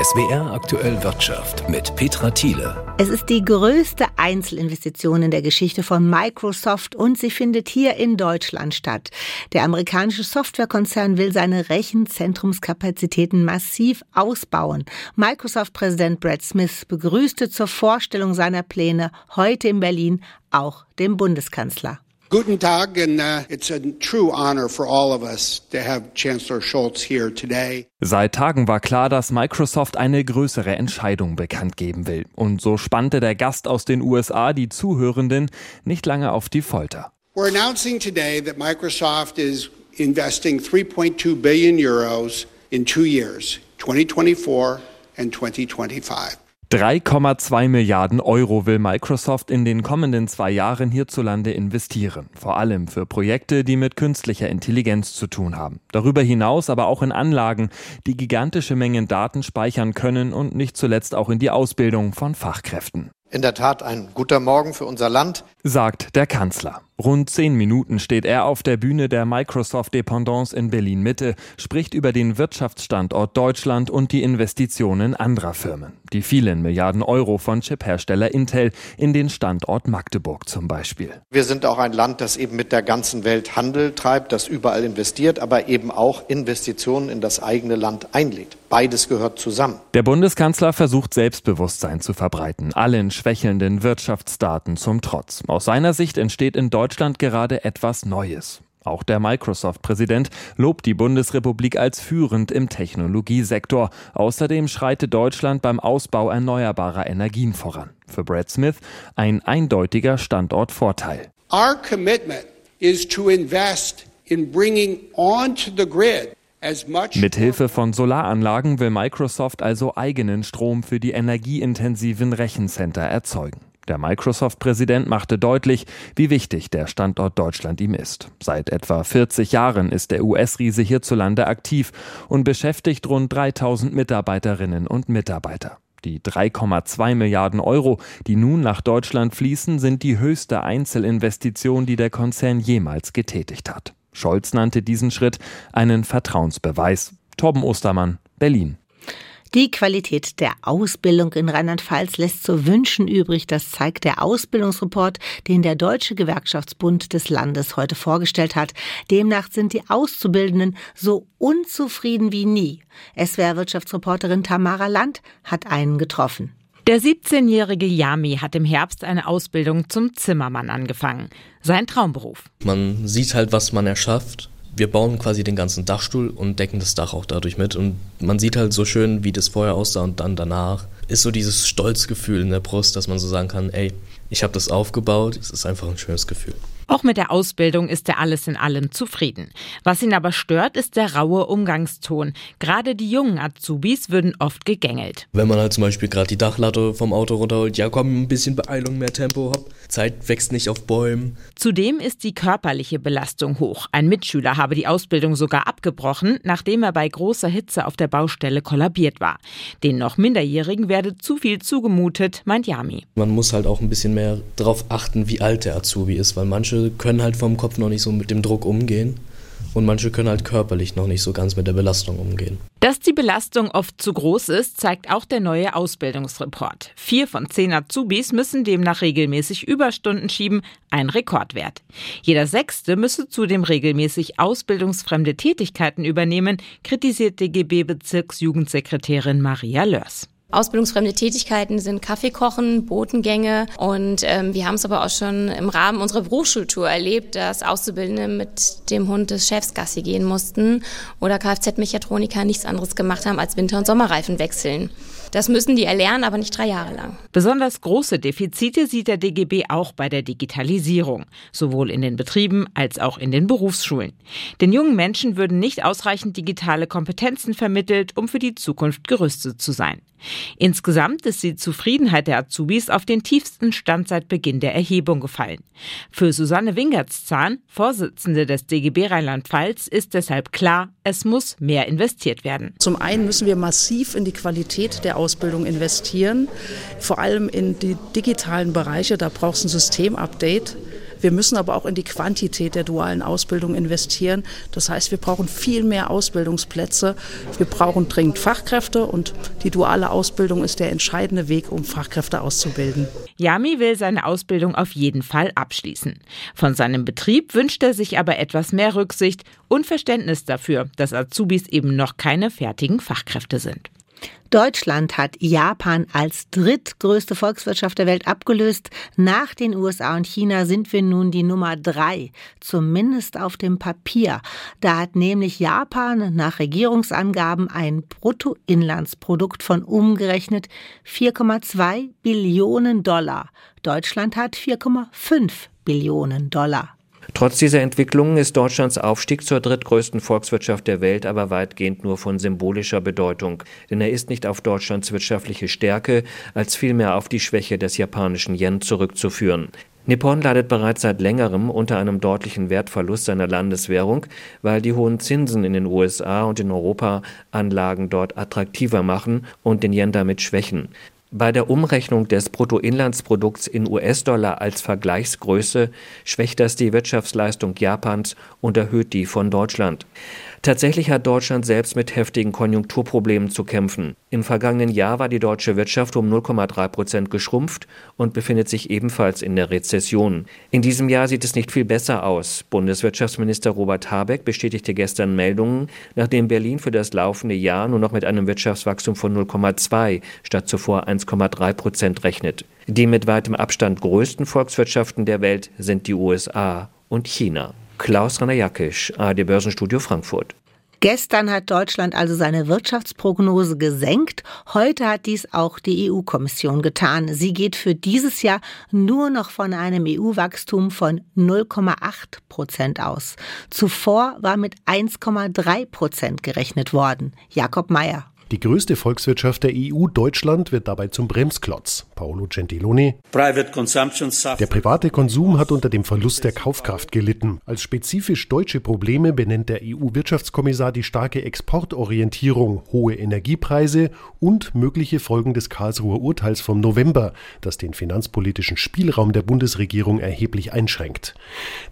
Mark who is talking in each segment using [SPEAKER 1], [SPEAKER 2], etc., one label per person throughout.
[SPEAKER 1] SWR aktuell Wirtschaft mit Petra Thiele.
[SPEAKER 2] Es ist die größte Einzelinvestition in der Geschichte von Microsoft und sie findet hier in Deutschland statt. Der amerikanische Softwarekonzern will seine Rechenzentrumskapazitäten massiv ausbauen. Microsoft-Präsident Brad Smith begrüßte zur Vorstellung seiner Pläne heute in Berlin auch den Bundeskanzler.
[SPEAKER 3] Guten Tag, and uh, it's a true honor for all of us to have Chancellor Scholz here today.
[SPEAKER 4] Seit Tagen war klar, dass Microsoft eine größere Entscheidung bekannt geben will. Und so spannte der Gast aus den USA die Zuhörenden nicht lange auf die Folter.
[SPEAKER 3] We're announcing today that Microsoft is investing 3.2 billion euros in two years, 2024 and 2025.
[SPEAKER 4] 3,2 Milliarden Euro will Microsoft in den kommenden zwei Jahren hierzulande investieren. Vor allem für Projekte, die mit künstlicher Intelligenz zu tun haben. Darüber hinaus aber auch in Anlagen, die gigantische Mengen Daten speichern können und nicht zuletzt auch in die Ausbildung von Fachkräften.
[SPEAKER 5] In der Tat ein guter Morgen für unser Land,
[SPEAKER 4] sagt der Kanzler. Rund zehn Minuten steht er auf der Bühne der Microsoft Dependance in Berlin Mitte, spricht über den Wirtschaftsstandort Deutschland und die Investitionen anderer Firmen. Die vielen Milliarden Euro von Chiphersteller Intel in den Standort Magdeburg zum Beispiel.
[SPEAKER 5] Wir sind auch ein Land, das eben mit der ganzen Welt Handel treibt, das überall investiert, aber eben auch Investitionen in das eigene Land einlegt. Beides gehört zusammen.
[SPEAKER 4] Der Bundeskanzler versucht Selbstbewusstsein zu verbreiten, allen schwächelnden Wirtschaftsdaten zum Trotz. Aus seiner Sicht entsteht in Deutschland gerade etwas Neues. Auch der Microsoft-Präsident lobt die Bundesrepublik als führend im Technologiesektor. Außerdem schreitet Deutschland beim Ausbau erneuerbarer Energien voran. Für Brad Smith ein eindeutiger Standortvorteil.
[SPEAKER 3] Our commitment is to invest in bringing onto the grid
[SPEAKER 4] mit Hilfe von Solaranlagen will Microsoft also eigenen Strom für die energieintensiven Rechencenter erzeugen. Der Microsoft-Präsident machte deutlich, wie wichtig der Standort Deutschland ihm ist. Seit etwa 40 Jahren ist der US-Riese hierzulande aktiv und beschäftigt rund 3000 Mitarbeiterinnen und Mitarbeiter. Die 3,2 Milliarden Euro, die nun nach Deutschland fließen, sind die höchste Einzelinvestition, die der Konzern jemals getätigt hat. Scholz nannte diesen Schritt einen Vertrauensbeweis. Torben Ostermann, Berlin.
[SPEAKER 2] Die Qualität der Ausbildung in Rheinland-Pfalz lässt zu wünschen übrig. Das zeigt der Ausbildungsreport, den der Deutsche Gewerkschaftsbund des Landes heute vorgestellt hat. Demnach sind die Auszubildenden so unzufrieden wie nie. SWR-Wirtschaftsreporterin Tamara Land hat einen getroffen.
[SPEAKER 6] Der 17-jährige Yami hat im Herbst eine Ausbildung zum Zimmermann angefangen. Sein Traumberuf.
[SPEAKER 7] Man sieht halt, was man erschafft. Wir bauen quasi den ganzen Dachstuhl und decken das Dach auch dadurch mit. Und man sieht halt so schön, wie das vorher aussah und dann danach. Ist so dieses Stolzgefühl in der Brust, dass man so sagen kann, ey, ich habe das aufgebaut. Es ist einfach ein schönes Gefühl.
[SPEAKER 6] Auch mit der Ausbildung ist er alles in allem zufrieden. Was ihn aber stört, ist der raue Umgangston. Gerade die jungen Azubis würden oft gegängelt.
[SPEAKER 7] Wenn man halt zum Beispiel gerade die Dachlatte vom Auto runterholt, ja komm, ein bisschen Beeilung, mehr Tempo, hopp. Zeit wächst nicht auf Bäumen.
[SPEAKER 6] Zudem ist die körperliche Belastung hoch. Ein Mitschüler habe die Ausbildung sogar abgebrochen, nachdem er bei großer Hitze auf der Baustelle kollabiert war. Den noch Minderjährigen werde zu viel zugemutet, meint Yami.
[SPEAKER 7] Man muss halt auch ein bisschen mehr darauf achten, wie alt der Azubi ist, weil manche können halt vom Kopf noch nicht so mit dem Druck umgehen und manche können halt körperlich noch nicht so ganz mit der Belastung umgehen.
[SPEAKER 6] Dass die Belastung oft zu groß ist, zeigt auch der neue Ausbildungsreport. Vier von zehn Azubis müssen demnach regelmäßig Überstunden schieben, ein Rekordwert. Jeder Sechste müsse zudem regelmäßig ausbildungsfremde Tätigkeiten übernehmen, kritisiert DGB-Bezirksjugendsekretärin Maria Lörs.
[SPEAKER 8] Ausbildungsfremde Tätigkeiten sind Kaffeekochen, Botengänge und ähm, wir haben es aber auch schon im Rahmen unserer Berufsschultour erlebt, dass Auszubildende mit dem Hund des Chefs Gassi gehen mussten oder Kfz-Mechatroniker nichts anderes gemacht haben als Winter- und Sommerreifen wechseln. Das müssen die erlernen, aber nicht drei Jahre lang.
[SPEAKER 6] Besonders große Defizite sieht der DGB auch bei der Digitalisierung, sowohl in den Betrieben als auch in den Berufsschulen. Den jungen Menschen würden nicht ausreichend digitale Kompetenzen vermittelt, um für die Zukunft gerüstet zu sein. Insgesamt ist die Zufriedenheit der Azubis auf den tiefsten Stand seit Beginn der Erhebung gefallen. Für Susanne Wingertszahn, Vorsitzende des DGB Rheinland-Pfalz, ist deshalb klar, es muss mehr investiert werden.
[SPEAKER 9] Zum einen müssen wir massiv in die Qualität der Ausbildung investieren, vor allem in die digitalen Bereiche. Da braucht es ein Systemupdate Wir müssen aber auch in die Quantität der dualen Ausbildung investieren. Das heißt, wir brauchen viel mehr Ausbildungsplätze. Wir brauchen dringend Fachkräfte und die duale Ausbildung ist der entscheidende Weg, um Fachkräfte auszubilden.
[SPEAKER 6] Yami will seine Ausbildung auf jeden Fall abschließen. Von seinem Betrieb wünscht er sich aber etwas mehr Rücksicht und Verständnis dafür, dass Azubis eben noch keine fertigen Fachkräfte sind.
[SPEAKER 2] Deutschland hat Japan als drittgrößte Volkswirtschaft der Welt abgelöst. Nach den USA und China sind wir nun die Nummer drei, zumindest auf dem Papier. Da hat nämlich Japan nach Regierungsangaben ein Bruttoinlandsprodukt von umgerechnet 4,2 Billionen Dollar. Deutschland hat 4,5 Billionen Dollar.
[SPEAKER 10] Trotz dieser Entwicklungen ist Deutschlands Aufstieg zur drittgrößten Volkswirtschaft der Welt aber weitgehend nur von symbolischer Bedeutung, denn er ist nicht auf Deutschlands wirtschaftliche Stärke, als vielmehr auf die Schwäche des japanischen Yen zurückzuführen. Nippon leidet bereits seit längerem unter einem deutlichen Wertverlust seiner Landeswährung, weil die hohen Zinsen in den USA und in Europa Anlagen dort attraktiver machen und den Yen damit schwächen. Bei der Umrechnung des Bruttoinlandsprodukts in US-Dollar als Vergleichsgröße schwächt das die Wirtschaftsleistung Japans und erhöht die von Deutschland. Tatsächlich hat Deutschland selbst mit heftigen Konjunkturproblemen zu kämpfen. Im vergangenen Jahr war die deutsche Wirtschaft um 0,3 Prozent geschrumpft und befindet sich ebenfalls in der Rezession. In diesem Jahr sieht es nicht viel besser aus. Bundeswirtschaftsminister Robert Habeck bestätigte gestern Meldungen, nachdem Berlin für das laufende Jahr nur noch mit einem Wirtschaftswachstum von 0,2 statt zuvor 1,3 Prozent rechnet. Die mit weitem Abstand größten Volkswirtschaften der Welt sind die USA und China. Klaus Rainer-Jackisch, ARD Börsenstudio Frankfurt.
[SPEAKER 2] Gestern hat Deutschland also seine Wirtschaftsprognose gesenkt. Heute hat dies auch die EU-Kommission getan. Sie geht für dieses Jahr nur noch von einem EU-Wachstum von 0,8 Prozent aus. Zuvor war mit 1,3 Prozent gerechnet worden. Jakob Mayer.
[SPEAKER 11] Die größte Volkswirtschaft der EU, Deutschland, wird dabei zum Bremsklotz. Paolo Gentiloni. Der private Konsum hat unter dem Verlust der Kaufkraft gelitten. Als spezifisch deutsche Probleme benennt der EU-Wirtschaftskommissar die starke Exportorientierung, hohe Energiepreise und mögliche Folgen des Karlsruher Urteils vom November, das den finanzpolitischen Spielraum der Bundesregierung erheblich einschränkt.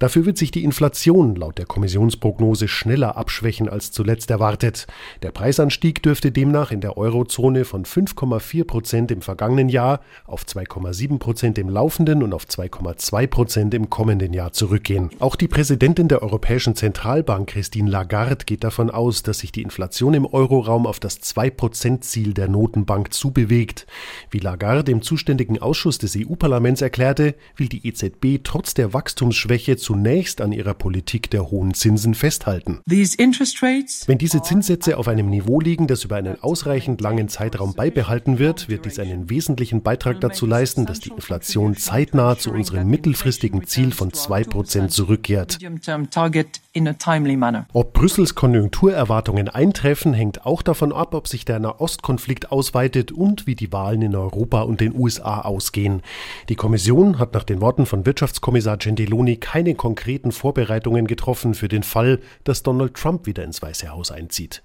[SPEAKER 11] Dafür wird sich die Inflation laut der Kommissionsprognose schneller abschwächen als zuletzt erwartet. Der Preisanstieg dürfte dem demnach in der Eurozone von 5,4 Prozent im vergangenen Jahr auf 2,7 Prozent im laufenden und auf 2,2 Prozent im kommenden Jahr zurückgehen. Auch die Präsidentin der Europäischen Zentralbank, Christine Lagarde, geht davon aus, dass sich die Inflation im Euroraum auf das 2-Prozent-Ziel der Notenbank zubewegt. Wie Lagarde im zuständigen Ausschuss des EU-Parlaments erklärte, will die EZB trotz der Wachstumsschwäche zunächst an ihrer Politik der hohen Zinsen festhalten. Wenn diese Zinssätze auf einem Niveau liegen, das über einen ausreichend langen Zeitraum beibehalten wird, wird dies einen wesentlichen Beitrag dazu leisten, dass die Inflation zeitnah zu unserem mittelfristigen Ziel von 2% zurückkehrt. Ob Brüssels Konjunkturerwartungen eintreffen, hängt auch davon ab, ob sich der Nahostkonflikt ausweitet und wie die Wahlen in Europa und den USA ausgehen. Die Kommission hat nach den Worten von Wirtschaftskommissar Gentiloni keine konkreten Vorbereitungen getroffen für den Fall, dass Donald Trump wieder ins Weiße Haus einzieht.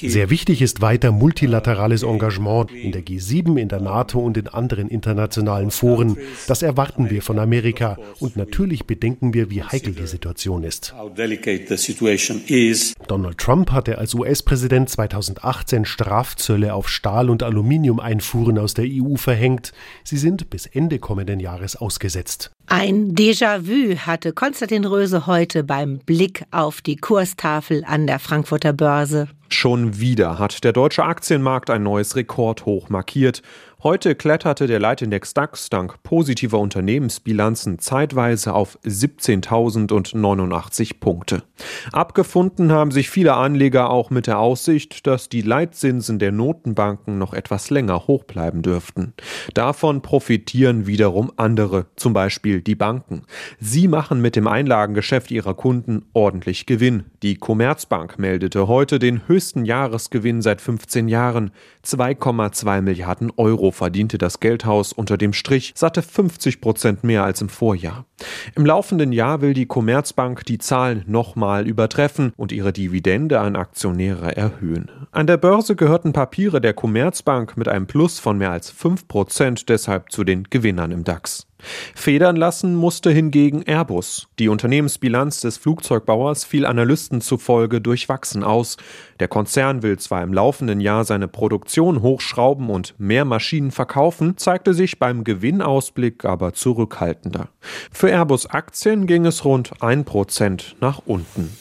[SPEAKER 11] Sehr wichtig ist weiter multilaterales Engagement in der G7, in der NATO und in anderen internationalen Foren. Das erwarten wir von Amerika und natürlich bedenken wir, wie heikel die Situation ist. Donald Trump hatte als US-Präsident 2018 Strafzölle auf Stahl- und Aluminium-Einfuhren aus der EU verhängt. Sie sind bis Ende kommenden Jahres ausgesetzt.
[SPEAKER 2] Ein Déjà-vu hatte Konstantin Röse heute beim Blick auf die Kurstafel an der Frankfurter Börse.
[SPEAKER 12] Schon wieder hat der deutsche Aktienmarkt ein neues Rekordhoch markiert. Heute kletterte der Leitindex DAX dank positiver Unternehmensbilanzen zeitweise auf 17.089 Punkte. Abgefunden haben sich viele Anleger auch mit der Aussicht, dass die Leitzinsen der Notenbanken noch etwas länger hoch bleiben dürften. Davon profitieren wiederum andere, zum Beispiel die Banken. Sie machen mit dem Einlagengeschäft ihrer Kunden ordentlich Gewinn. Die Commerzbank meldete heute den höchsten Jahresgewinn seit 15 Jahren, 2,2 Milliarden Euro verdiente das Geldhaus unter dem Strich satte 50 Prozent mehr als im Vorjahr. Im laufenden Jahr will die Commerzbank die Zahlen nochmal übertreffen und ihre Dividende an Aktionäre erhöhen. An der Börse gehörten Papiere der Commerzbank mit einem Plus von mehr als 5 Prozent deshalb zu den Gewinnern im DAX. Federn lassen musste hingegen Airbus. Die Unternehmensbilanz des Flugzeugbauers fiel Analysten zufolge durchwachsen aus. Der Konzern will zwar im laufenden Jahr seine Produktion hochschrauben und mehr Maschinen verkaufen, zeigte sich beim Gewinnausblick aber zurückhaltender. Für Airbus Aktien ging es rund 1% nach unten.